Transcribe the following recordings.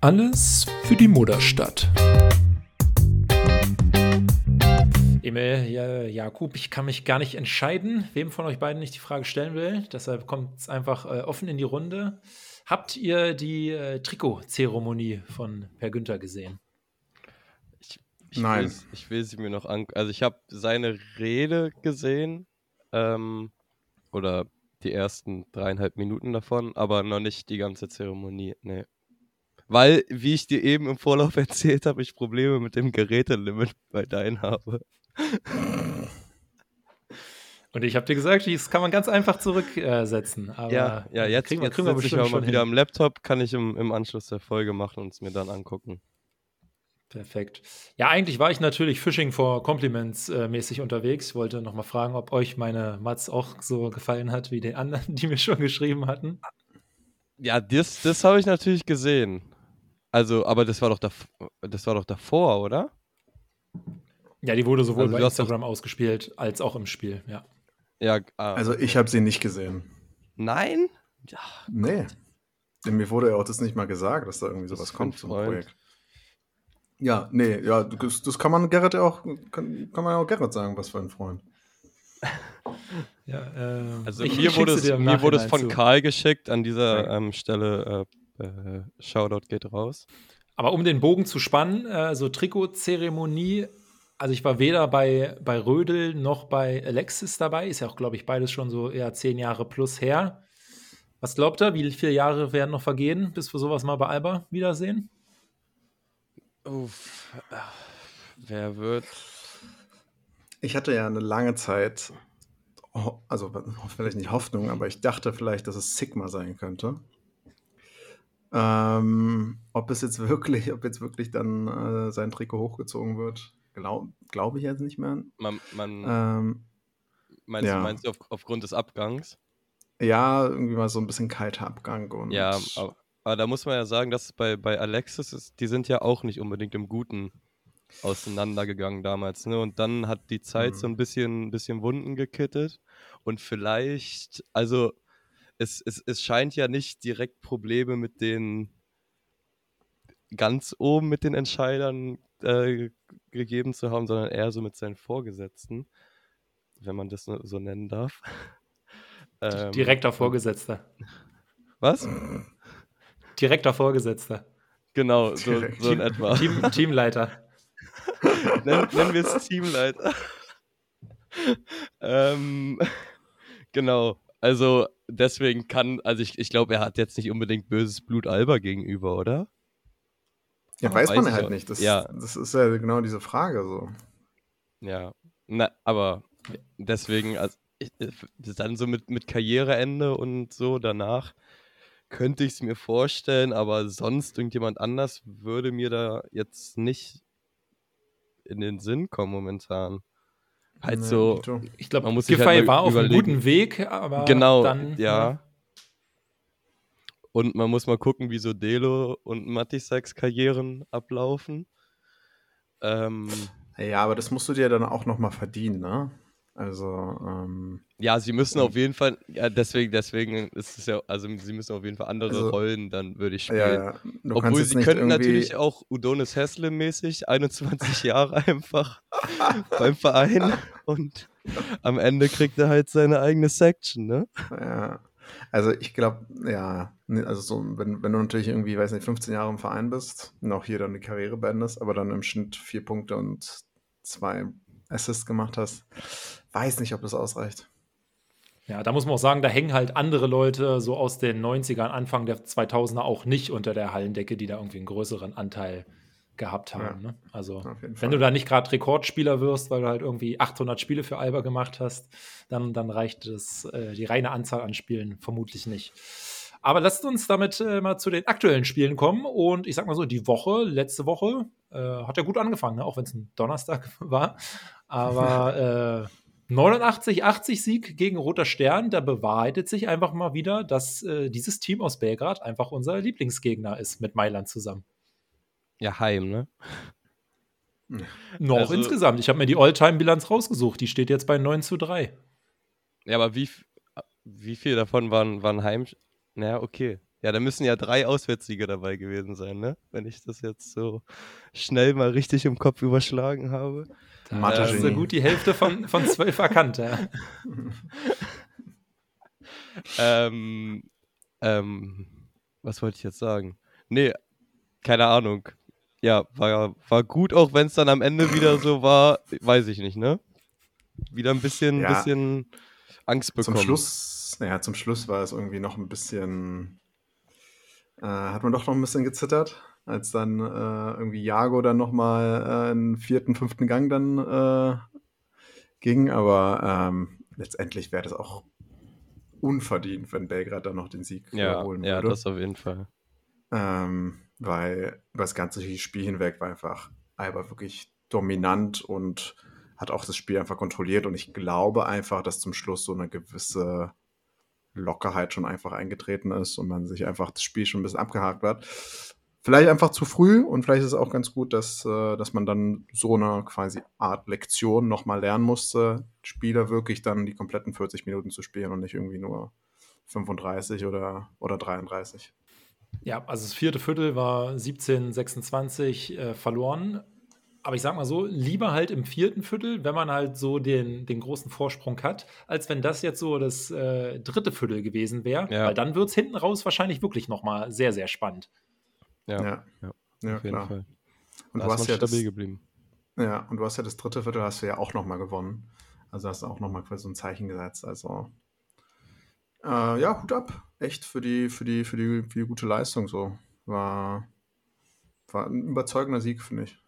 Alles für die Mutterstadt. Emil, ja, Jakub, ich kann mich gar nicht entscheiden, wem von euch beiden ich die Frage stellen will. Deshalb kommt es einfach äh, offen in die Runde. Habt ihr die äh, Trikotzeremonie von Per Günther gesehen? Ich, ich Nein. Will, ich will sie mir noch an. Also, ich habe seine Rede gesehen. Ähm, oder die ersten dreieinhalb Minuten davon, aber noch nicht die ganze Zeremonie. Nee. Weil, wie ich dir eben im Vorlauf erzählt habe, ich Probleme mit dem Gerätelimit bei deinen habe. Und ich habe dir gesagt, das kann man ganz einfach zurücksetzen. Äh, ja, ja, jetzt, kriegen wir, kriegen wir bestimmt ich auch mal wieder am Laptop, kann ich im, im Anschluss der Folge machen und es mir dann angucken. Perfekt. Ja, eigentlich war ich natürlich Fishing for Compliments äh, mäßig unterwegs. Ich wollte nochmal fragen, ob euch meine Mats auch so gefallen hat wie den anderen, die mir schon geschrieben hatten. Ja, das, das habe ich natürlich gesehen. Also, aber das war doch, das war doch davor, oder? Ja, die wurde sowohl also, bei Instagram ausgespielt als auch im Spiel, ja. Ja, ah, also ich habe sie nicht gesehen. Nein? Ja, nee. Denn mir wurde ja auch das nicht mal gesagt, dass da irgendwie sowas kommt zum Projekt. Ja, nee, ja, das, das, kann man Gerrit ja auch, kann, kann man ja auch Gerrit sagen, was für ein Freund. ja, äh, also ich, mir, ich wurde es, mir wurde es von zu. Karl geschickt, an dieser ähm, Stelle äh, äh, Shoutout geht raus. Aber um den Bogen zu spannen, äh, so Trikotzeremonie also ich war weder bei, bei Rödel noch bei Alexis dabei. Ist ja auch, glaube ich, beides schon so eher zehn Jahre plus her. Was glaubt ihr, wie viele Jahre werden noch vergehen, bis wir sowas mal bei Alba wiedersehen? Uff, wer wird? Ich hatte ja eine lange Zeit, also vielleicht nicht Hoffnung, aber ich dachte vielleicht, dass es Sigma sein könnte. Ähm, ob es jetzt wirklich, ob jetzt wirklich dann äh, sein Trikot hochgezogen wird, Glaube glaub ich jetzt nicht mehr. Man, man ähm, meinst, ja. du, meinst du auf, aufgrund des Abgangs? Ja, irgendwie mal so ein bisschen kalter Abgang. Und ja, aber, aber, da muss man ja sagen, dass bei, bei Alexis ist, die sind ja auch nicht unbedingt im Guten auseinandergegangen damals. Ne? Und dann hat die Zeit mhm. so ein bisschen, bisschen Wunden gekittet. Und vielleicht, also es, es, es scheint ja nicht direkt Probleme mit den ganz oben mit den Entscheidern äh, gegeben zu haben, sondern eher so mit seinen Vorgesetzten, wenn man das so nennen darf. ähm, Direkter Vorgesetzter. Was? Direkter Vorgesetzter. Genau, so, so in etwa. Team, Teamleiter. nennen, nennen wir es Teamleiter. ähm, genau, also deswegen kann, also ich, ich glaube, er hat jetzt nicht unbedingt böses Blut Alba gegenüber, oder? Ja, weiß, weiß man halt nicht. Das, ja. das ist ja genau diese Frage so. Ja, na, aber deswegen, also ich, dann so mit, mit Karriereende und so danach könnte ich es mir vorstellen, aber sonst irgendjemand anders würde mir da jetzt nicht in den Sinn kommen momentan. Halt nee, so, ich glaube, man muss sich halt war auf einem guten Weg, aber genau, dann, ja. Ne? Und man muss mal gucken, wie so Delo und Matisaks Karrieren ablaufen. Ähm, ja, aber das musst du dir dann auch nochmal verdienen, ne? Also, ähm, Ja, sie müssen auf jeden Fall, ja, deswegen, deswegen ist es ja, also sie müssen auf jeden Fall andere also, Rollen, dann würde ich spielen. Ja, ja. Obwohl sie könnten natürlich auch Udonis Hessle mäßig, 21 Jahre einfach beim Verein und am Ende kriegt er halt seine eigene Section, ne? Ja. Also ich glaube, ja, also so, wenn, wenn du natürlich irgendwie, weiß nicht, 15 Jahre im Verein bist und auch hier dann die Karriere beendest, aber dann im Schnitt vier Punkte und zwei Assists gemacht hast, weiß nicht, ob das ausreicht. Ja, da muss man auch sagen, da hängen halt andere Leute so aus den 90ern, Anfang der 2000er auch nicht unter der Hallendecke, die da irgendwie einen größeren Anteil gehabt haben. Ja, ne? Also, wenn du da nicht gerade Rekordspieler wirst, weil du halt irgendwie 800 Spiele für Alba gemacht hast, dann, dann reicht das, äh, die reine Anzahl an Spielen vermutlich nicht. Aber lasst uns damit äh, mal zu den aktuellen Spielen kommen. Und ich sag mal so, die Woche, letzte Woche, äh, hat ja gut angefangen, ne? auch wenn es ein Donnerstag war. Aber 89-80 äh, Sieg gegen Roter Stern, da bewahrheitet sich einfach mal wieder, dass äh, dieses Team aus Belgrad einfach unser Lieblingsgegner ist mit Mailand zusammen. Ja, heim, ne? Noch also, insgesamt. Ich habe mir die All-Time-Bilanz rausgesucht. Die steht jetzt bei 9 zu 3. Ja, aber wie, wie viel davon waren, waren Heim, naja, okay. Ja, da müssen ja drei Auswärtssiege dabei gewesen sein, ne? Wenn ich das jetzt so schnell mal richtig im Kopf überschlagen habe. Da hast du gut die Hälfte von, von zwölf erkannt, ja. ähm, ähm, was wollte ich jetzt sagen? Nee, keine Ahnung. Ja, war, war gut, auch wenn es dann am Ende wieder so war, weiß ich nicht, ne? Wieder ein bisschen, ja, bisschen Angst bekommen. Zum Schluss, naja, zum Schluss war es irgendwie noch ein bisschen, äh, hat man doch noch ein bisschen gezittert, als dann äh, irgendwie Jago dann nochmal äh, einen vierten, fünften Gang dann äh, ging, aber ähm, letztendlich wäre das auch unverdient, wenn Belgrad dann noch den Sieg ja, holen würde. Ja, das auf jeden Fall. Ähm, weil über das ganze Spiel hinweg war einfach Alba wirklich dominant und hat auch das Spiel einfach kontrolliert. Und ich glaube einfach, dass zum Schluss so eine gewisse Lockerheit schon einfach eingetreten ist und man sich einfach das Spiel schon ein bisschen abgehakt hat. Vielleicht einfach zu früh und vielleicht ist es auch ganz gut, dass, äh, dass man dann so eine quasi Art Lektion nochmal lernen musste, Spieler wirklich dann die kompletten 40 Minuten zu spielen und nicht irgendwie nur 35 oder, oder 33. Ja, also das vierte Viertel war 17, 26 äh, verloren. Aber ich sag mal so, lieber halt im vierten Viertel, wenn man halt so den, den großen Vorsprung hat, als wenn das jetzt so das äh, dritte Viertel gewesen wäre. Ja. Weil dann wird es hinten raus wahrscheinlich wirklich nochmal sehr, sehr spannend. Ja, ja. ja. ja auf jeden klar. Fall. Und da du hast ja stabil das, geblieben. Ja, und du hast ja das dritte Viertel hast du ja auch nochmal gewonnen. Also hast du auch nochmal quasi so ein Zeichen gesetzt. Also äh, ja, Hut ab. Echt für die, für die, für die, für die gute Leistung so. War, war ein überzeugender Sieg, finde ich.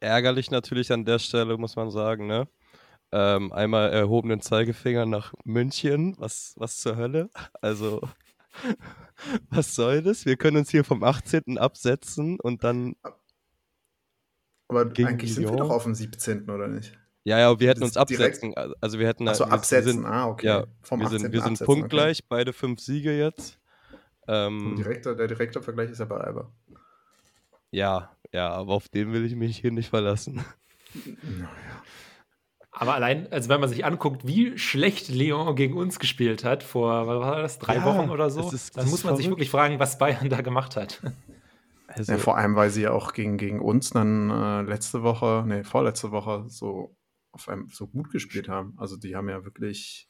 Ärgerlich natürlich an der Stelle, muss man sagen, ne? Ähm, einmal erhobenen Zeigefinger nach München. Was, was zur Hölle? Also, was soll das? Wir können uns hier vom 18. absetzen und dann. Aber eigentlich sind wir doch auf dem 17. oder nicht? Ja, ja, wir hätten uns absetzen. Direkt? Also wir hätten. Achso, absetzen, sind, ah, okay. Ja, Vom wir sind, wir sind punktgleich, okay. beide fünf Siege jetzt. Ähm, direkter, der direkte Vergleich ist ja bei Alba. Ja, ja, aber auf den will ich mich hier nicht verlassen. Naja. Aber allein, also wenn man sich anguckt, wie schlecht Lyon gegen uns gespielt hat, vor, was war das, drei ja, Wochen oder so, ist, dann muss man verrückt. sich wirklich fragen, was Bayern da gemacht hat. Also, ja, vor allem, weil sie ja auch gegen, gegen uns dann äh, letzte Woche, nee, vorletzte Woche so auf einem so gut gespielt haben. Also die haben ja wirklich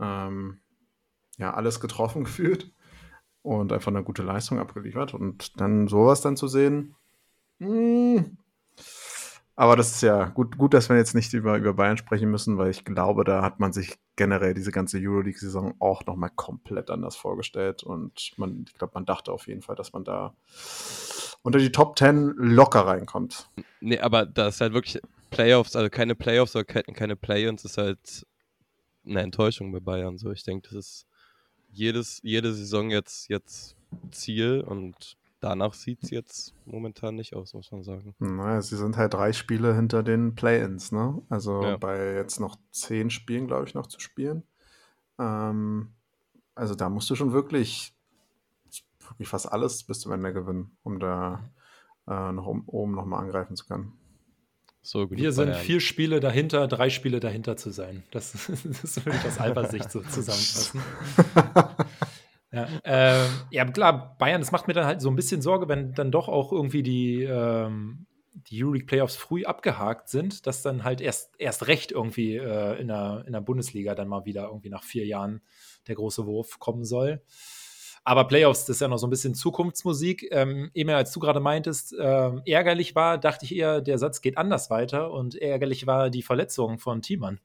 ähm, ja alles getroffen gefühlt und einfach eine gute Leistung abgeliefert. Und dann sowas dann zu sehen, mh, hm. Aber das ist ja gut, gut, dass wir jetzt nicht über, über Bayern sprechen müssen, weil ich glaube, da hat man sich generell diese ganze Euroleague-Saison auch nochmal komplett anders vorgestellt. Und man, ich glaube, man dachte auf jeden Fall, dass man da unter die Top 10 locker reinkommt. Nee, aber da ist halt wirklich Playoffs, also keine Playoffs oder keine Play-ins, ist halt eine Enttäuschung bei Bayern. So, ich denke, das ist jedes, jede Saison jetzt, jetzt Ziel und danach sieht es jetzt momentan nicht aus, muss man sagen. Naja, sie sind halt drei Spiele hinter den Play-ins, ne? Also ja. bei jetzt noch zehn Spielen, glaube ich, noch zu spielen. Ähm, also da musst du schon wirklich, wirklich fast alles bis zum Ende gewinnen, um da äh, noch um, oben nochmal angreifen zu können. So Wir sind Bayern. vier Spiele dahinter, drei Spiele dahinter zu sein. Das, das würde ich aus Alba-Sicht so zusammenfassen. ja, äh, ja, klar, Bayern, das macht mir dann halt so ein bisschen Sorge, wenn dann doch auch irgendwie die, ähm, die Euroleague Playoffs früh abgehakt sind, dass dann halt erst, erst recht irgendwie äh, in, der, in der Bundesliga dann mal wieder irgendwie nach vier Jahren der große Wurf kommen soll. Aber Playoffs, das ist ja noch so ein bisschen Zukunftsmusik. Ähm, Emil, als du gerade meintest, äh, ärgerlich war, dachte ich eher, der Satz geht anders weiter und ärgerlich war die Verletzung von Thiemann.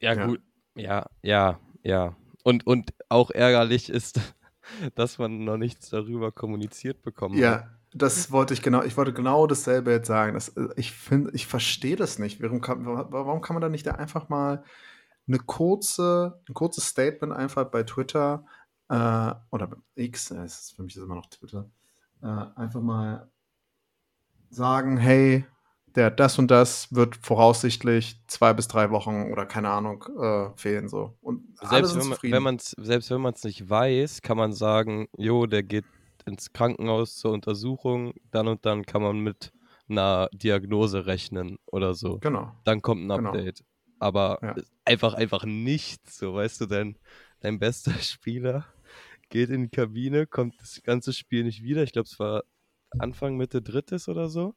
Ja, ja, gut. Ja, ja, ja. Und, und auch ärgerlich ist, dass man noch nichts darüber kommuniziert bekommen ja. hat. Ja, das wollte ich genau, ich wollte genau dasselbe jetzt sagen. Das, äh, ich finde, ich verstehe das nicht. Warum kann, warum kann man da nicht da einfach mal eine kurze, ein kurzes Statement einfach bei Twitter äh, oder X, äh, für mich ist immer noch Twitter, äh, einfach mal sagen, hey, der das und das wird voraussichtlich zwei bis drei Wochen oder keine Ahnung äh, fehlen so. Und selbst wenn, man, wenn man's, selbst wenn man es nicht weiß, kann man sagen, jo, der geht ins Krankenhaus zur Untersuchung, dann und dann kann man mit einer Diagnose rechnen oder so. Genau. Dann kommt ein genau. Update. Genau. Aber ja. einfach, einfach nichts, so weißt du denn dein bester Spieler geht in die Kabine, kommt das ganze Spiel nicht wieder. Ich glaube, es war Anfang, Mitte drittes oder so.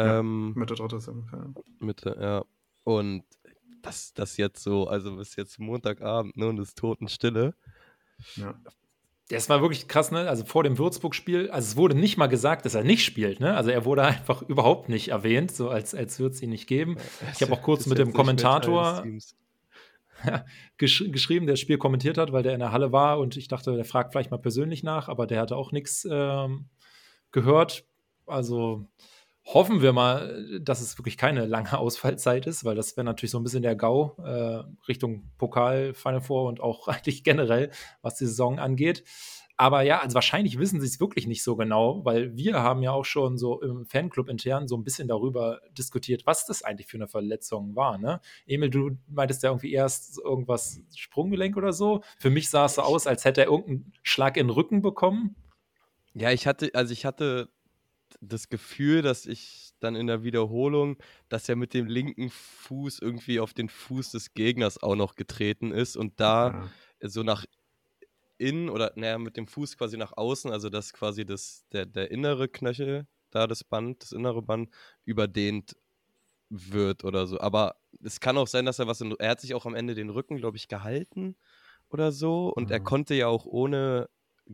Ja, ähm, Mitte drittes ungefähr. Mitte, ja. Und das, das jetzt so, also bis jetzt Montagabend, ne, und es Totenstille. Ja. Das war wirklich krass, ne? Also vor dem Würzburg-Spiel, also es wurde nicht mal gesagt, dass er nicht spielt, ne? Also er wurde einfach überhaupt nicht erwähnt, so als, als würde es ihn nicht geben. Ich habe auch kurz mit dem Kommentator gesch geschrieben, der das Spiel kommentiert hat, weil der in der Halle war und ich dachte, der fragt vielleicht mal persönlich nach, aber der hatte auch nichts ähm, gehört. Also hoffen wir mal, dass es wirklich keine lange Ausfallzeit ist, weil das wäre natürlich so ein bisschen der GAU äh, Richtung Pokal, Final Four und auch eigentlich generell, was die Saison angeht. Aber ja, also wahrscheinlich wissen sie es wirklich nicht so genau, weil wir haben ja auch schon so im Fanclub intern so ein bisschen darüber diskutiert, was das eigentlich für eine Verletzung war. Ne? Emil, du meintest ja irgendwie erst irgendwas Sprunggelenk oder so. Für mich sah es so aus, als hätte er irgendeinen Schlag in den Rücken bekommen. Ja, ich hatte, also ich hatte das Gefühl, dass ich dann in der Wiederholung, dass er mit dem linken Fuß irgendwie auf den Fuß des Gegners auch noch getreten ist und da ja. so nach innen oder naja, mit dem Fuß quasi nach außen, also dass quasi das, der, der innere Knöchel, da das Band, das innere Band, überdehnt wird oder so. Aber es kann auch sein, dass er was in, er hat sich auch am Ende den Rücken, glaube ich, gehalten oder so und mhm. er konnte ja auch ohne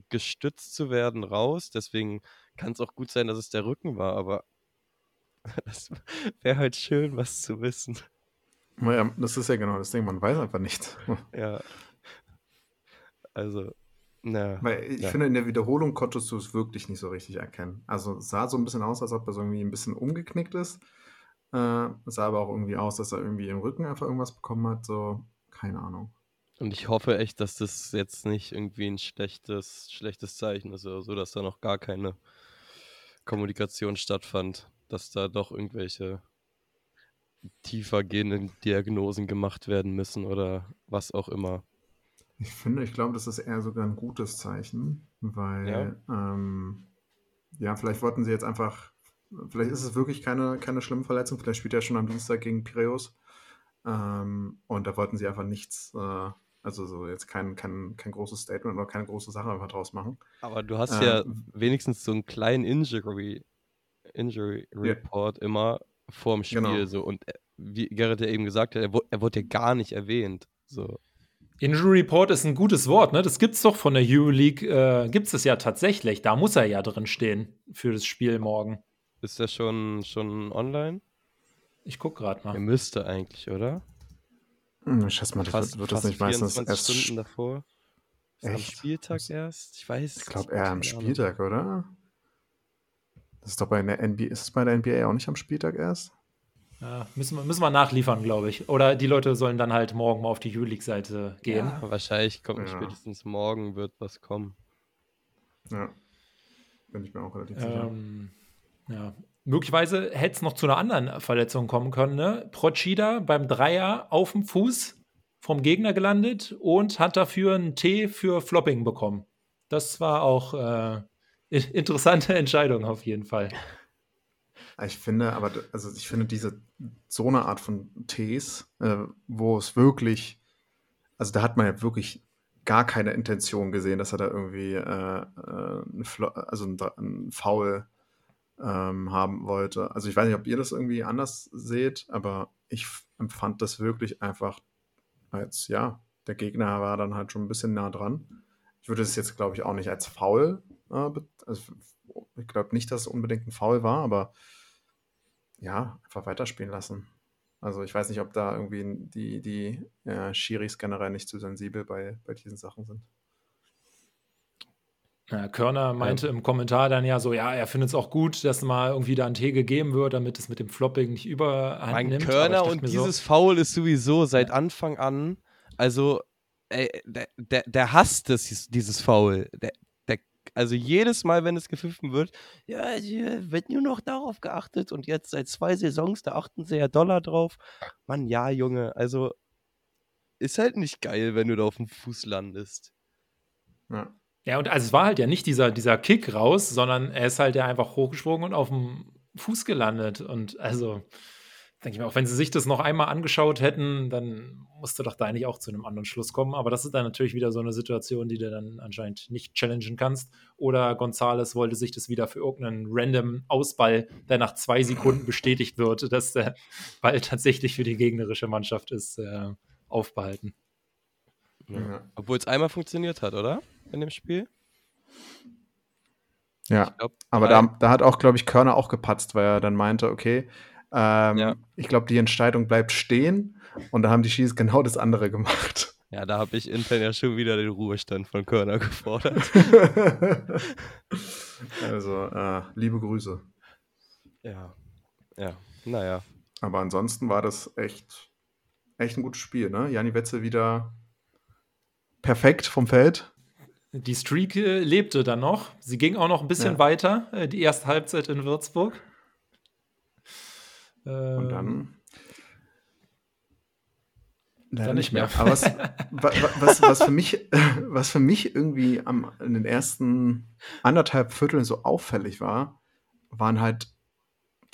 gestützt zu werden raus. Deswegen kann es auch gut sein, dass es der Rücken war, aber das wäre halt schön, was zu wissen. Naja, das ist ja genau das Ding, man weiß einfach nicht. ja. Also, na. Weil ich ja. finde, in der Wiederholung konntest du es wirklich nicht so richtig erkennen. Also es sah so ein bisschen aus, als ob er so irgendwie ein bisschen umgeknickt ist. Äh, es sah aber auch irgendwie aus, dass er irgendwie im Rücken einfach irgendwas bekommen hat. So, keine Ahnung. Und ich hoffe echt, dass das jetzt nicht irgendwie ein schlechtes, schlechtes Zeichen ist oder so, dass da noch gar keine Kommunikation stattfand, dass da doch irgendwelche tiefer gehenden Diagnosen gemacht werden müssen oder was auch immer. Ich finde, ich glaube, das ist eher sogar ein gutes Zeichen, weil ja, ähm, ja vielleicht wollten sie jetzt einfach, vielleicht ist es wirklich keine, keine schlimme Verletzung, vielleicht spielt er schon am Dienstag gegen Piräus ähm, und da wollten sie einfach nichts äh, also so jetzt kein, kein, kein großes Statement oder keine große Sache einfach draus machen. Aber du hast ähm, ja wenigstens so einen kleinen Injury, Injury Report yeah. immer vorm Spiel genau. so. Und äh, wie Gerrit ja eben gesagt hat, er, er wurde ja gar nicht erwähnt. So. Injury Report ist ein gutes Wort, ne? Das gibt's doch von der Euroleague, äh, gibt's es ja tatsächlich. Da muss er ja drin stehen für das Spiel morgen. Ist der schon, schon online? Ich guck gerade mal. Er müsste eigentlich, oder? Hm, ich schätze mal, das fast, wird das nicht meistens erst Stunden davor. Ist am Spieltag erst? Ich weiß. Ich glaube eher am Spieltag, oder? Das ist doch bei der NBA, ist es bei der NBA auch nicht am Spieltag erst? Ja, müssen, wir, müssen wir nachliefern, glaube ich. Oder die Leute sollen dann halt morgen mal auf die Euroleague-Seite gehen. Ja, wahrscheinlich kommt ja. spätestens morgen wird was kommen. Ja. Bin ich mir auch relativ sicher. Ja, Möglicherweise hätte es noch zu einer anderen Verletzung kommen können. Ne? Procida beim Dreier auf dem Fuß vom Gegner gelandet und hat dafür einen T für Flopping bekommen. Das war auch äh, interessante Entscheidung auf jeden Fall. Ich finde, aber also ich finde diese so eine Art von Ts, äh, wo es wirklich, also da hat man ja wirklich gar keine Intention gesehen, dass er da irgendwie äh, äh, also ein, ein Foul ähm, haben wollte. Also ich weiß nicht, ob ihr das irgendwie anders seht, aber ich empfand das wirklich einfach als, ja, der Gegner war dann halt schon ein bisschen nah dran. Ich würde es jetzt, glaube ich, auch nicht als faul, äh, also ich glaube nicht, dass es unbedingt ein Foul war, aber ja, einfach weiterspielen lassen. Also ich weiß nicht, ob da irgendwie die, die äh, Schiris generell nicht zu sensibel bei, bei diesen Sachen sind. Ja, Körner meinte ja. im Kommentar dann ja so, ja, er findet es auch gut, dass mal irgendwie da ein Tee gegeben wird, damit es mit dem Flopping nicht überhand mein nimmt. Körner und dieses so, Foul ist sowieso seit Anfang an, also ey, der, der, der hasst es, dieses Foul. Der, der, also jedes Mal, wenn es gepfiffen wird, ja, wird nur noch darauf geachtet und jetzt seit zwei Saisons, da achten sie ja Dollar drauf. Mann, ja, Junge, also ist halt nicht geil, wenn du da auf dem Fuß landest. Ja. Ja, und also es war halt ja nicht dieser, dieser Kick raus, sondern er ist halt ja einfach hochgesprungen und auf dem Fuß gelandet. Und also, denke ich mir, auch wenn sie sich das noch einmal angeschaut hätten, dann musste doch da eigentlich auch zu einem anderen Schluss kommen. Aber das ist dann natürlich wieder so eine Situation, die du dann anscheinend nicht challengen kannst. Oder Gonzales wollte sich das wieder für irgendeinen random Ausball, der nach zwei Sekunden bestätigt wird, dass der Ball tatsächlich für die gegnerische Mannschaft ist, äh, aufbehalten. Ja. Obwohl es einmal funktioniert hat, oder? In dem Spiel? Ja, glaub, aber da, da, hat auch, glaube ich, Körner auch gepatzt, weil er dann meinte, okay, ähm, ja. Ich glaube, die Entscheidung bleibt stehen und da haben die Chiefs genau das andere gemacht. Ja, da habe ich intern ja schon wieder den Ruhestand von Körner gefordert. also, äh, liebe Grüße. Ja, ja, naja. Aber ansonsten war das echt, echt ein gutes Spiel, ne? Jani Wetzel wieder perfekt vom Feld. Die Streak äh, lebte dann noch. Sie ging auch noch ein bisschen ja. weiter, äh, die erste Halbzeit in Würzburg. Und dann. Ähm, dann nicht mehr. Aber was, was, was, für mich, was für mich irgendwie am, in den ersten anderthalb Vierteln so auffällig war, waren halt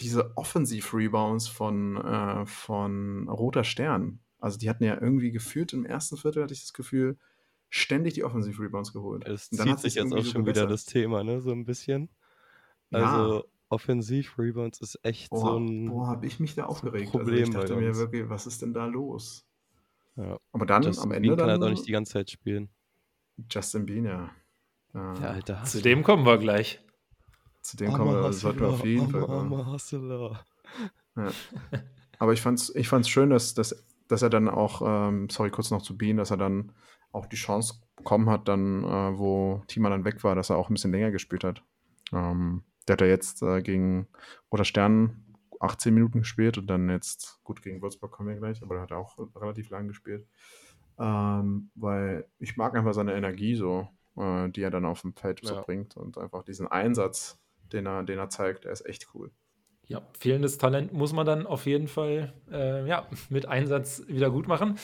diese Offensiv-Rebounds von, äh, von Roter Stern. Also die hatten ja irgendwie geführt im ersten Viertel, hatte ich das Gefühl, ständig die Offensiv-Rebounds geholt. Es zieht sich jetzt auch schon wieder das Thema, ne, so ein bisschen. Also ja. Offensiv-Rebounds ist echt boah, so ein. Boah, habe ich mich da aufgeregt. Problem also ich dachte mir wirklich, was ist denn da los? Ja. Aber dann Justin am Ende. Bean kann dann, halt auch nicht die ganze Zeit spielen. Justin Bean, ja. ja. ja Alter, Zu dem kommen wir gleich. Zu dem kommen wir, das sollten wir auf jeden Fall. Ja. Aber ich fand's, ich fand's schön, dass, dass, dass er dann auch, ähm, sorry, kurz noch zu Bean, dass er dann auch die Chance bekommen hat, dann, äh, wo Tima dann weg war, dass er auch ein bisschen länger gespielt hat. Ähm, der hat ja jetzt äh, gegen Roter Stern 18 Minuten gespielt und dann jetzt, gut, gegen Würzburg kommen wir gleich, aber da hat er auch relativ lang gespielt. Ähm, weil ich mag einfach seine Energie so, äh, die er dann auf dem Feld so bringt und einfach diesen Einsatz, den er, den er zeigt, der ist echt cool. Ja, fehlendes Talent muss man dann auf jeden Fall äh, ja, mit Einsatz wieder gut machen.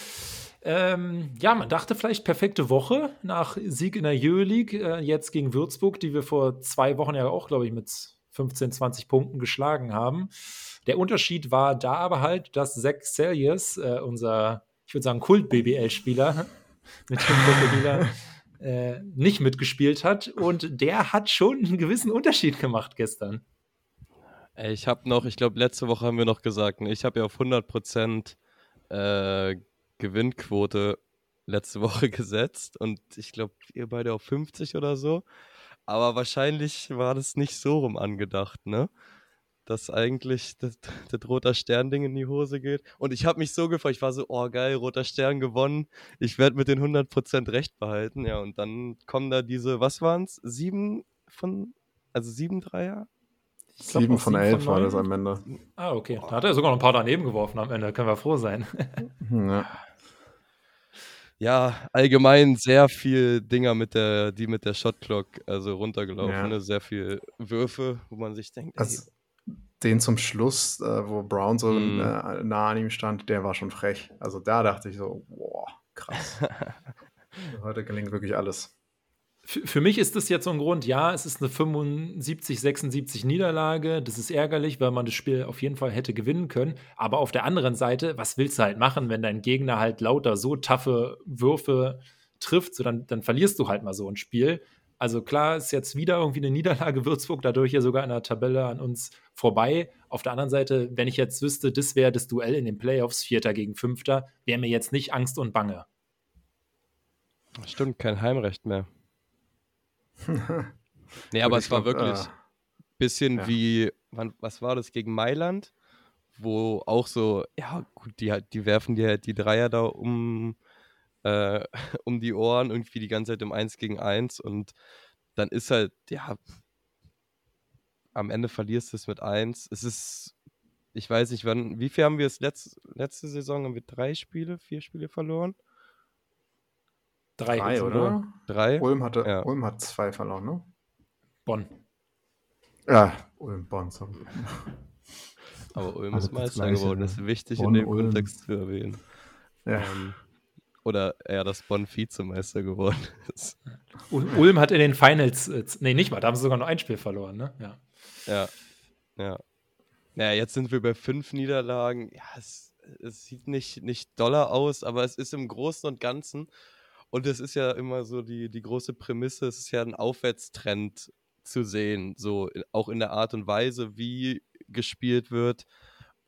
Ähm, ja, man dachte vielleicht perfekte Woche nach Sieg in der Euroleague, äh, jetzt gegen Würzburg, die wir vor zwei Wochen ja auch, glaube ich, mit 15, 20 Punkten geschlagen haben. Der Unterschied war da aber halt, dass Zach Celius, äh, unser, ich würde sagen, Kult-BBL-Spieler mit dem äh, nicht mitgespielt hat. Und der hat schon einen gewissen Unterschied gemacht gestern. Ich habe noch, ich glaube, letzte Woche haben wir noch gesagt, ne, ich habe ja auf 100 Prozent äh, Gewinnquote letzte Woche gesetzt und ich glaube, ihr beide auf 50 oder so. Aber wahrscheinlich war das nicht so rum angedacht, ne? Dass eigentlich das, das roter Stern-Ding in die Hose geht. Und ich habe mich so gefreut, ich war so, oh geil, roter Stern gewonnen. Ich werde mit den 100% recht behalten. Ja, und dann kommen da diese, was waren es? Sieben von, also sieben Dreier? Glaub, sieben von sieben elf von war das am Ende. Ah, okay. Da hat er sogar noch ein paar daneben geworfen am Ende. Können wir froh sein. ja ja, allgemein sehr viel Dinger mit der, die mit der Shotclock also runtergelaufen, ja. ne? sehr viel Würfe, wo man sich denkt, also, den zum Schluss, äh, wo Brown so mm. äh, nah an ihm stand, der war schon frech. Also da dachte ich so, boah, krass. Heute gelingt wirklich alles für mich ist das jetzt so ein Grund, ja, es ist eine 75, 76 Niederlage. Das ist ärgerlich, weil man das Spiel auf jeden Fall hätte gewinnen können. Aber auf der anderen Seite, was willst du halt machen, wenn dein Gegner halt lauter so taffe Würfe trifft? So, dann, dann verlierst du halt mal so ein Spiel. Also klar ist jetzt wieder irgendwie eine Niederlage Würzburg, dadurch ja sogar in der Tabelle an uns vorbei. Auf der anderen Seite, wenn ich jetzt wüsste, das wäre das Duell in den Playoffs, Vierter gegen Fünfter, wäre mir jetzt nicht Angst und Bange. Stimmt, kein Heimrecht mehr. nee, aber es war glaub, wirklich ein äh, bisschen ja. wie, wann, was war das, gegen Mailand? Wo auch so, ja, gut, die, die werfen dir halt die Dreier da um, äh, um die Ohren, irgendwie die ganze Zeit im 1 gegen 1 und dann ist halt, ja, am Ende verlierst du es mit 1. Es ist, ich weiß nicht, wann, wie viel haben wir es letzt, letzte Saison? Haben wir drei Spiele, vier Spiele verloren? Drei, Drei oder? Drei? Ulm, hatte, ja. Ulm hat zwei verloren, ne? Bonn. Ja, Ulm, Bonn, sorry. Aber Ulm also ist Meister geworden, das ist wichtig Bonn, in dem Ulm. Kontext zu erwähnen. Ja. Ähm, oder eher, dass Bonn Vizemeister geworden ist. Ulm hat in den Finals, äh, nee, nicht mal, da haben sie sogar nur ein Spiel verloren, ne? Ja. Ja. Ja. Naja, jetzt sind wir bei fünf Niederlagen. Ja, es, es sieht nicht, nicht doller aus, aber es ist im Großen und Ganzen. Und es ist ja immer so die, die große Prämisse, es ist ja ein Aufwärtstrend zu sehen, so auch in der Art und Weise, wie gespielt wird.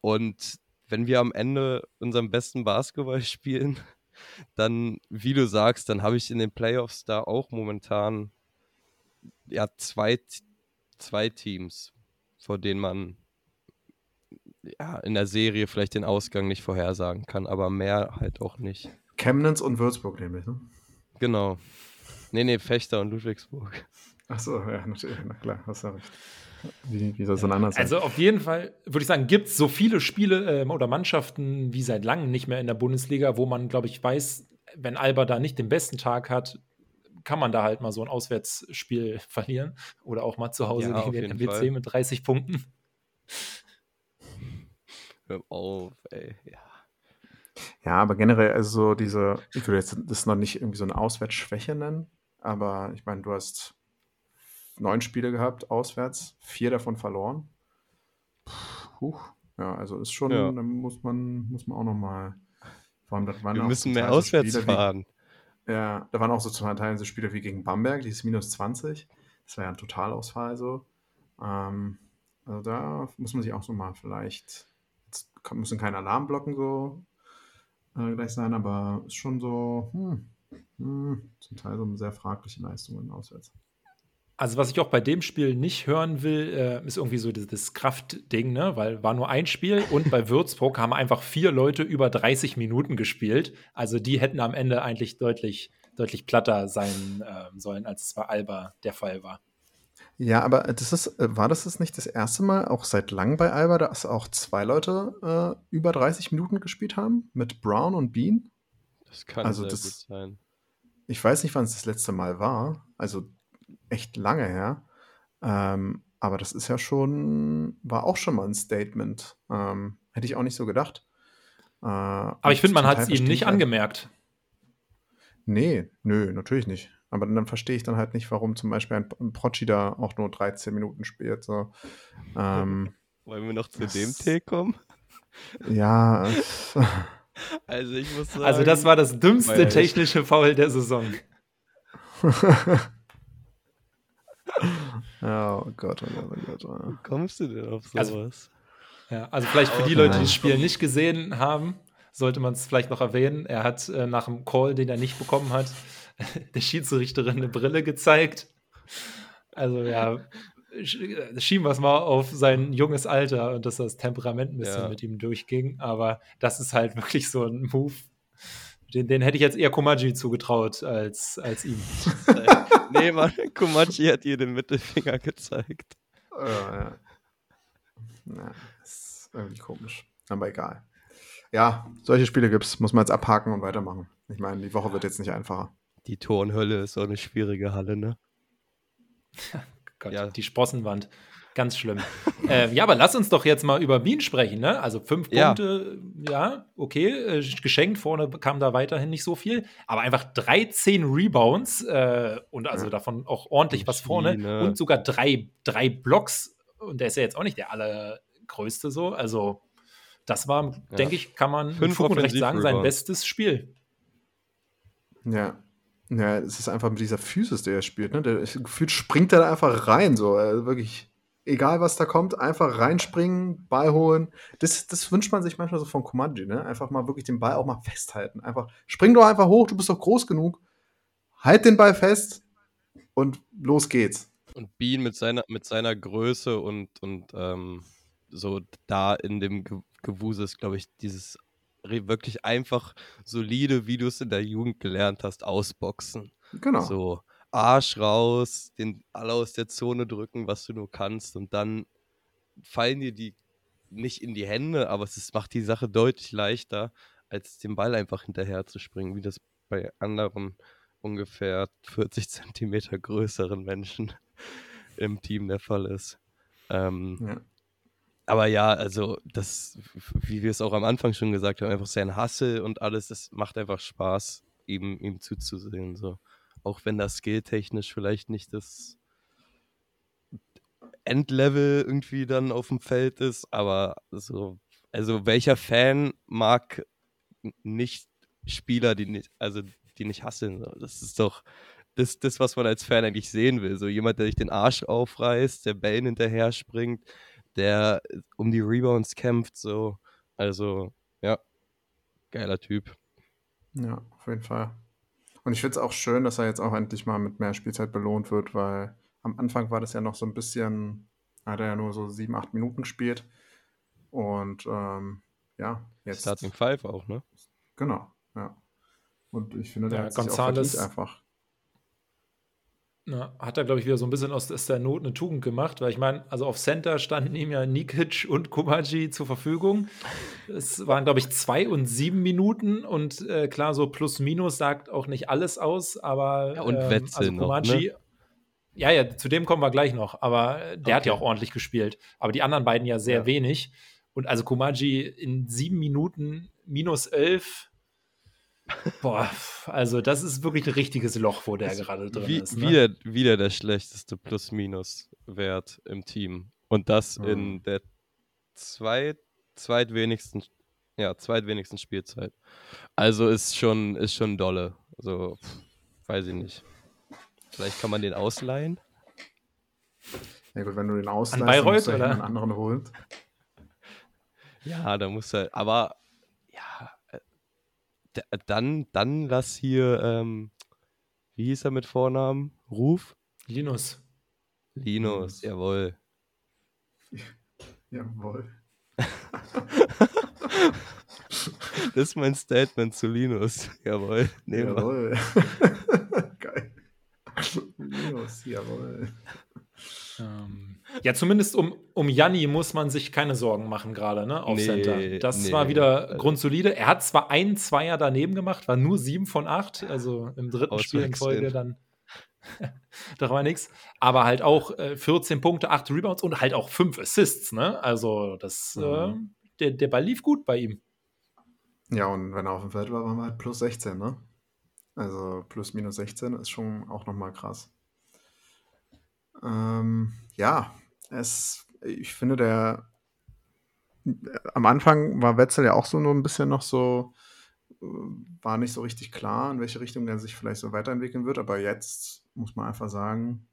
Und wenn wir am Ende unseren besten Basketball spielen, dann, wie du sagst, dann habe ich in den Playoffs da auch momentan ja zwei, zwei Teams, vor denen man ja, in der Serie vielleicht den Ausgang nicht vorhersagen kann, aber mehr halt auch nicht. Chemnitz und Würzburg nämlich, ne? Genau. Nee, nee, Fechter und Ludwigsburg. Ach so, ja, natürlich, na klar, hast du recht. Wie, wie soll es denn anders sein? Also auf jeden Fall würde ich sagen, gibt es so viele Spiele äh, oder Mannschaften wie seit langem nicht mehr in der Bundesliga, wo man, glaube ich, weiß, wenn Alba da nicht den besten Tag hat, kann man da halt mal so ein Auswärtsspiel verlieren oder auch mal zu Hause ja, gegen den Fall. mit 30 Punkten. Hör auf, ey, ja. Ja, aber generell, also diese, ich würde jetzt das noch nicht irgendwie so eine Auswärtsschwäche nennen, aber ich meine, du hast neun Spiele gehabt auswärts, vier davon verloren. Puh, ja, also ist schon, ja. da muss man, muss man auch nochmal. Vor allem, das waren Wir müssen mehr auswärts Spiele fahren. Wie, ja, da waren auch so zum Teil so Spiele wie gegen Bamberg, die ist minus 20. Das war ja ein Totalausfall so. Ähm, also da muss man sich auch so mal vielleicht, jetzt müssen keine Alarmblocken so äh, gleich sein, aber ist schon so, hm, hm, zum Teil so sehr fragliche Leistungen auswärts. Also, was ich auch bei dem Spiel nicht hören will, äh, ist irgendwie so das, das Kraftding, ne? Weil war nur ein Spiel und bei Würzburg haben einfach vier Leute über 30 Minuten gespielt. Also die hätten am Ende eigentlich deutlich, deutlich platter sein äh, sollen, als es bei Alba der Fall war. Ja, aber das ist, äh, war das nicht das erste Mal, auch seit langem bei Alba, dass auch zwei Leute äh, über 30 Minuten gespielt haben? Mit Brown und Bean? Das kann also sehr das, gut sein. Ich weiß nicht, wann es das letzte Mal war. Also echt lange her. Ähm, aber das ist ja schon, war auch schon mal ein Statement. Ähm, hätte ich auch nicht so gedacht. Äh, aber ich finde, man hat es ihnen nicht angemerkt. Nee, nö, natürlich nicht. Aber dann verstehe ich dann halt nicht, warum zum Beispiel ein, ein Proci da auch nur 13 Minuten spielt. So. Ähm, Wollen wir noch zu dem Tee kommen? Ja. also ich muss sagen. Also das war das dümmste technische Foul der Saison. oh Gott, oh Gott, oh Gott. Oh. Wie kommst du denn auf also, sowas? Also, ja, also vielleicht für die Leute, die das Spiel nicht gesehen haben, sollte man es vielleicht noch erwähnen. Er hat äh, nach dem Call, den er nicht bekommen hat, der Schiedsrichterin eine Brille gezeigt. Also ja, schieben wir es mal auf sein junges Alter und dass das Temperament ein bisschen ja. mit ihm durchging. Aber das ist halt wirklich so ein Move, den, den hätte ich jetzt eher Komaji zugetraut als, als ihm. nee, Mann, Komachi hat ihr den Mittelfinger gezeigt. Oh, ja. Na, ist irgendwie komisch. Aber egal. Ja, solche Spiele gibt es. Muss man jetzt abhaken und weitermachen. Ich meine, die Woche wird jetzt nicht einfacher. Die Turnhölle ist so eine schwierige Halle, ne? Gott, ja. die Sprossenwand. Ganz schlimm. äh, ja, aber lass uns doch jetzt mal über Wien sprechen, ne? Also fünf ja. Punkte, ja, okay, äh, geschenkt, vorne kam da weiterhin nicht so viel, aber einfach 13 Rebounds äh, und also ja. davon auch ordentlich was vorne ne? und sogar drei, drei Blocks und der ist ja jetzt auch nicht der allergrößte so, also das war, ja. denke ich, kann man mit Fug und Recht sagen, sein bestes Spiel. Ja, ja, es ist einfach mit dieser Physis, der er spielt. Ne? Der gefühlt springt er da einfach rein, so also wirklich egal was da kommt, einfach reinspringen, Ball holen. Das, das wünscht man sich manchmal so von Komanji, ne? Einfach mal wirklich den Ball auch mal festhalten. Einfach, spring doch einfach hoch, du bist doch groß genug. Halt den Ball fest und los geht's. Und Bean mit seiner, mit seiner Größe und, und ähm, so da in dem Gewusel ist, glaube ich, dieses wirklich einfach solide, wie du es in der Jugend gelernt hast, ausboxen. Genau. So, Arsch raus, den alle aus der Zone drücken, was du nur kannst und dann fallen dir die nicht in die Hände, aber es ist, macht die Sache deutlich leichter, als den Ball einfach hinterher zu springen, wie das bei anderen ungefähr 40 Zentimeter größeren Menschen im Team der Fall ist. Ähm, ja. Aber ja, also das, wie wir es auch am Anfang schon gesagt haben, einfach sein Hassel und alles, das macht einfach Spaß, ihm, ihm zuzusehen. So auch wenn das skilltechnisch vielleicht nicht das Endlevel irgendwie dann auf dem Feld ist, aber so, also welcher Fan mag nicht Spieler, die nicht, also die nicht hasseln? Das ist doch das, das, was man als Fan eigentlich sehen will. So jemand, der sich den Arsch aufreißt, der Bällen hinterher springt, der um die Rebounds kämpft, so. Also, ja, geiler Typ. Ja, auf jeden Fall. Und ich finde es auch schön, dass er jetzt auch endlich mal mit mehr Spielzeit belohnt wird, weil am Anfang war das ja noch so ein bisschen, hat er ja nur so sieben, acht Minuten gespielt. Und ähm, ja, jetzt. Starting Five auch, ne? Genau, ja. Und ich finde, der ja, hat Gonzales, sich auch einfach. Na, hat er, glaube ich, wieder so ein bisschen aus, aus der Not eine Tugend gemacht, weil ich meine, also auf Center standen ihm ja Nikic und Komaji zur Verfügung. Es waren, glaube ich, zwei und sieben Minuten und äh, klar, so plus minus sagt auch nicht alles aus, aber ja, und ähm, Wetzel also Komaji, noch, ne? Ja, ja, zu dem kommen wir gleich noch, aber der okay. hat ja auch ordentlich gespielt. Aber die anderen beiden ja sehr ja. wenig. Und also Komaji in sieben Minuten minus elf Boah, also das ist wirklich ein richtiges Loch, wo der gerade drin wie, ist. Ne? Wieder, wieder der schlechteste Plus-Minus-Wert im Team. Und das mhm. in der zweit, zweitwenigsten, ja, zweitwenigsten Spielzeit. Also ist schon, ist schon dolle. Also, weiß ich nicht. Vielleicht kann man den ausleihen. Ja gut, wenn du den ausleihst, An Bayreuth, dann oder? einen anderen holen. Ja, da muss er, aber ja, dann, dann lass hier, ähm, wie hieß er mit Vornamen? Ruf? Linus. Linus, jawohl. Jawohl. das ist mein Statement zu Linus. Jawohl. Jawohl. Geil. Linus, jawohl. Ähm, ja, zumindest um, um Janni muss man sich keine Sorgen machen gerade, ne, auf nee, Center. Das nee, war wieder grundsolide. Er hat zwar einen Zweier daneben gemacht, war nur sieben von acht, also im dritten Spiel in Folge dann doch war nichts. Aber halt auch äh, 14 Punkte, 8 Rebounds und halt auch 5 Assists, ne? Also das, mhm. äh, der, der Ball lief gut bei ihm. Ja, und wenn er auf dem Feld war, waren wir halt plus 16, ne? Also plus minus 16 ist schon auch nochmal krass. Ähm, ja, es, ich finde, der am Anfang war Wetzel ja auch so nur ein bisschen noch so, äh, war nicht so richtig klar, in welche Richtung er sich vielleicht so weiterentwickeln wird. Aber jetzt muss man einfach sagen,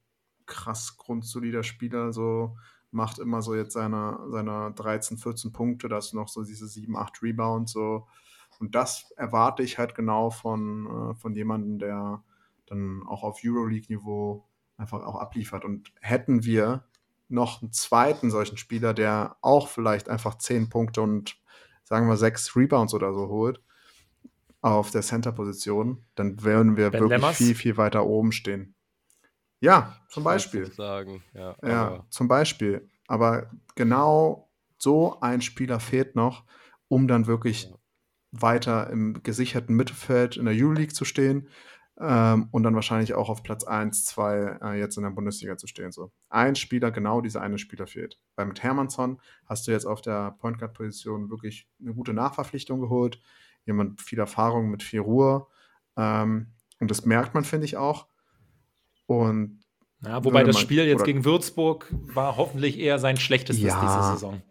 krass grundsolider Spieler, so macht immer so jetzt seine, seine 13, 14 Punkte, da ist noch so diese 7, 8 Rebounds, so. Und das erwarte ich halt genau von, äh, von jemandem, der dann auch auf Euroleague-Niveau einfach auch abliefert. Und hätten wir noch einen zweiten solchen Spieler, der auch vielleicht einfach zehn Punkte und sagen wir sechs Rebounds oder so holt auf der Center-Position, dann würden wir ben wirklich Lemmers? viel, viel weiter oben stehen. Ja, zum Beispiel. Sagen. Ja, ja zum Beispiel. Aber genau so ein Spieler fehlt noch, um dann wirklich ja. weiter im gesicherten Mittelfeld in der Euroleague zu stehen ähm, und dann wahrscheinlich auch auf Platz 1, 2 äh, jetzt in der Bundesliga zu stehen. So. Ein Spieler, genau dieser eine Spieler fehlt. Weil mit Hermannsson hast du jetzt auf der Point Guard Position wirklich eine gute Nachverpflichtung geholt. Jemand mit viel Erfahrung, mit viel Ruhe. Ähm, und das merkt man, finde ich auch. Und ja, wobei das Spiel jetzt gegen Würzburg war hoffentlich eher sein schlechtestes ja, diese Saison.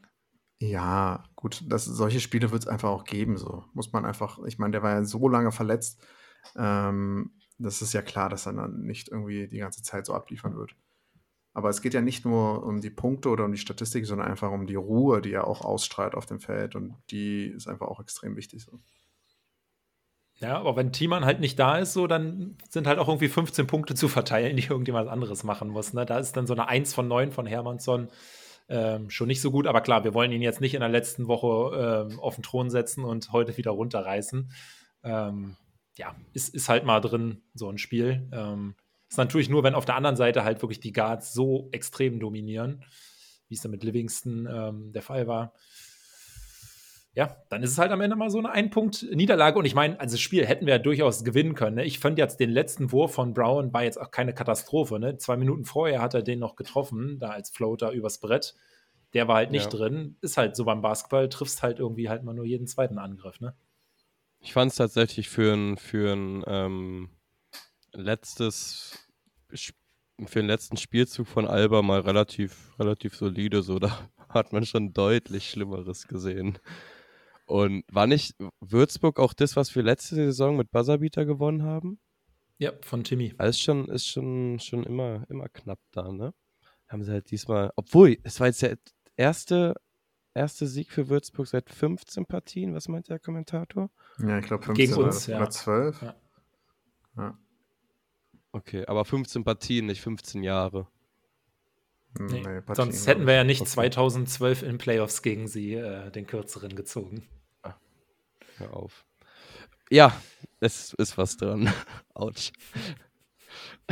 Ja, gut, das, solche Spiele wird es einfach auch geben, so muss man einfach, ich meine, der war ja so lange verletzt, ähm, das ist ja klar, dass er dann nicht irgendwie die ganze Zeit so abliefern wird. Aber es geht ja nicht nur um die Punkte oder um die Statistik, sondern einfach um die Ruhe, die er auch ausstrahlt auf dem Feld. Und die ist einfach auch extrem wichtig. So. Ja, aber wenn Thiemann halt nicht da ist, so, dann sind halt auch irgendwie 15 Punkte zu verteilen, die irgendjemand anderes machen muss. Ne? Da ist dann so eine 1 von 9 von Hermannsson ähm, schon nicht so gut. Aber klar, wir wollen ihn jetzt nicht in der letzten Woche ähm, auf den Thron setzen und heute wieder runterreißen. Ähm, ja, ist, ist halt mal drin, so ein Spiel. Ähm, ist natürlich nur, wenn auf der anderen Seite halt wirklich die Guards so extrem dominieren, wie es dann mit Livingston ähm, der Fall war. Ja, dann ist es halt am Ende mal so eine Ein-Punkt-Niederlage. Und ich meine, also das Spiel hätten wir ja durchaus gewinnen können. Ne? Ich fand jetzt den letzten Wurf von Brown war jetzt auch keine Katastrophe. Ne? Zwei Minuten vorher hat er den noch getroffen, da als Floater übers Brett. Der war halt nicht ja. drin. Ist halt so beim Basketball, triffst halt irgendwie halt mal nur jeden zweiten Angriff. Ne? Ich fand es tatsächlich für ein, für ein ähm, letztes für den letzten Spielzug von Alba mal relativ, relativ solide. So, da hat man schon deutlich Schlimmeres gesehen. Und war nicht Würzburg auch das, was wir letzte Saison mit Buzzerbeater gewonnen haben? Ja, von Timmy. Also ist schon, ist schon, schon immer, immer knapp da, ne? Haben sie halt diesmal, obwohl, es war jetzt der erste, erste Sieg für Würzburg seit 15 Partien. Was meint der Kommentator? Ja, ich glaube 15 Gegen uns, oder, ja. 12. Ja. Ja. Okay, aber 15 Partien, nicht 15 Jahre. Nee, Nee, Partien, Sonst hätten wir ja nicht Okay. 2012 in Playoffs gegen sie äh, den kürzeren gezogen. Hör auf. Ja, es ist was dran. Autsch.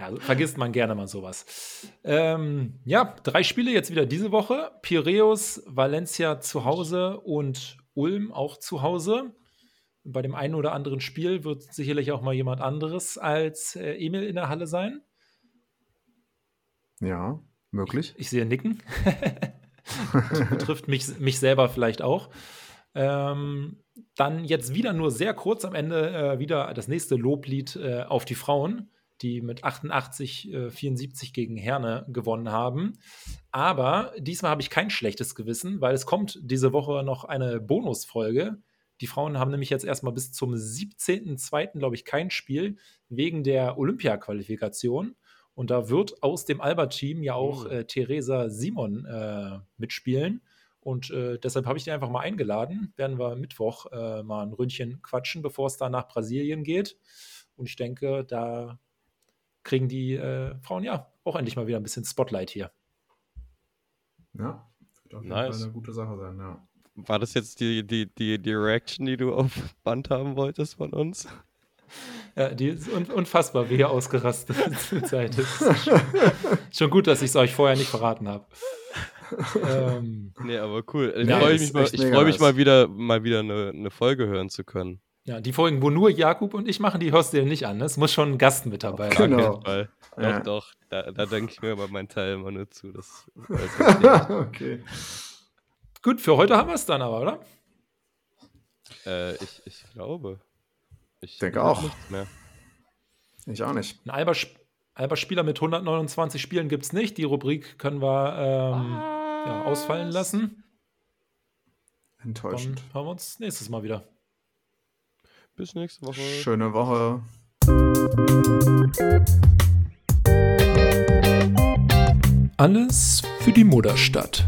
Ja, vergisst man gerne mal sowas. Ähm, ja, drei Spiele jetzt wieder diese Woche. Piräus, Valencia zu Hause und Ulm auch zu Hause. Bei dem einen oder anderen Spiel wird sicherlich auch mal jemand anderes als äh, Emil in der Halle sein. ich. Ja, möglich. Ich sehe Nicken. Betrifft mich, mich selber vielleicht auch. Ähm, dann jetzt wieder nur sehr kurz am Ende äh, wieder das nächste Loblied äh, auf die Frauen, die mit 88, äh, 74 gegen Herne gewonnen haben. Aber diesmal habe ich kein schlechtes Gewissen, weil es kommt diese Woche noch eine Bonusfolge. Die Frauen haben nämlich jetzt erstmal bis zum 17.02. glaube ich kein Spiel wegen der Olympia-Qualifikation. Und da wird aus dem Alba-Team ja auch Mhm. äh, Theresa Simon äh, mitspielen. Und äh, deshalb habe ich die einfach mal eingeladen. Werden wir Mittwoch äh, mal ein Ründchen quatschen, bevor es dann nach Brasilien geht. Und ich denke, da kriegen die äh, Frauen ja auch endlich mal wieder ein bisschen Spotlight hier. Ja, wird auf jeden Nice. Fall eine gute Sache sein, ja. War das jetzt die, die, die, die Reaction, die du auf Band haben wolltest von uns? Ja, die ist un unfassbar, wie ihr ausgerastet seid. Das ist schon, schon gut, dass ich es euch vorher nicht verraten habe. ähm, Nee, aber cool. Ich Ja, freue mich, mal, ich freu mich mal wieder, mal wieder eine, eine Folge hören zu können. Ja, die Folgen, wo nur Jakub und ich machen, die hörst du dir nicht an. ne? Es muss schon ein Gast mit dabei sein. Genau. Fall. Doch, Ja. doch. Da, da denke ich mir aber meinen Teil immer nur zu. Das weiß ich nicht. okay. Gut, für heute haben wir es dann aber, oder? äh, ich, ich glaube. Ich Denke auch. Ich auch nicht. Ein Alba, Alba Spieler mit 129 Spielen gibt es nicht. Die Rubrik können wir ähm, ja, ausfallen lassen. Dann Enttäuschend. hören wir uns nächstes Mal wieder. Bis nächste Woche. Schöne Woche. Alles für die Mutterstadt.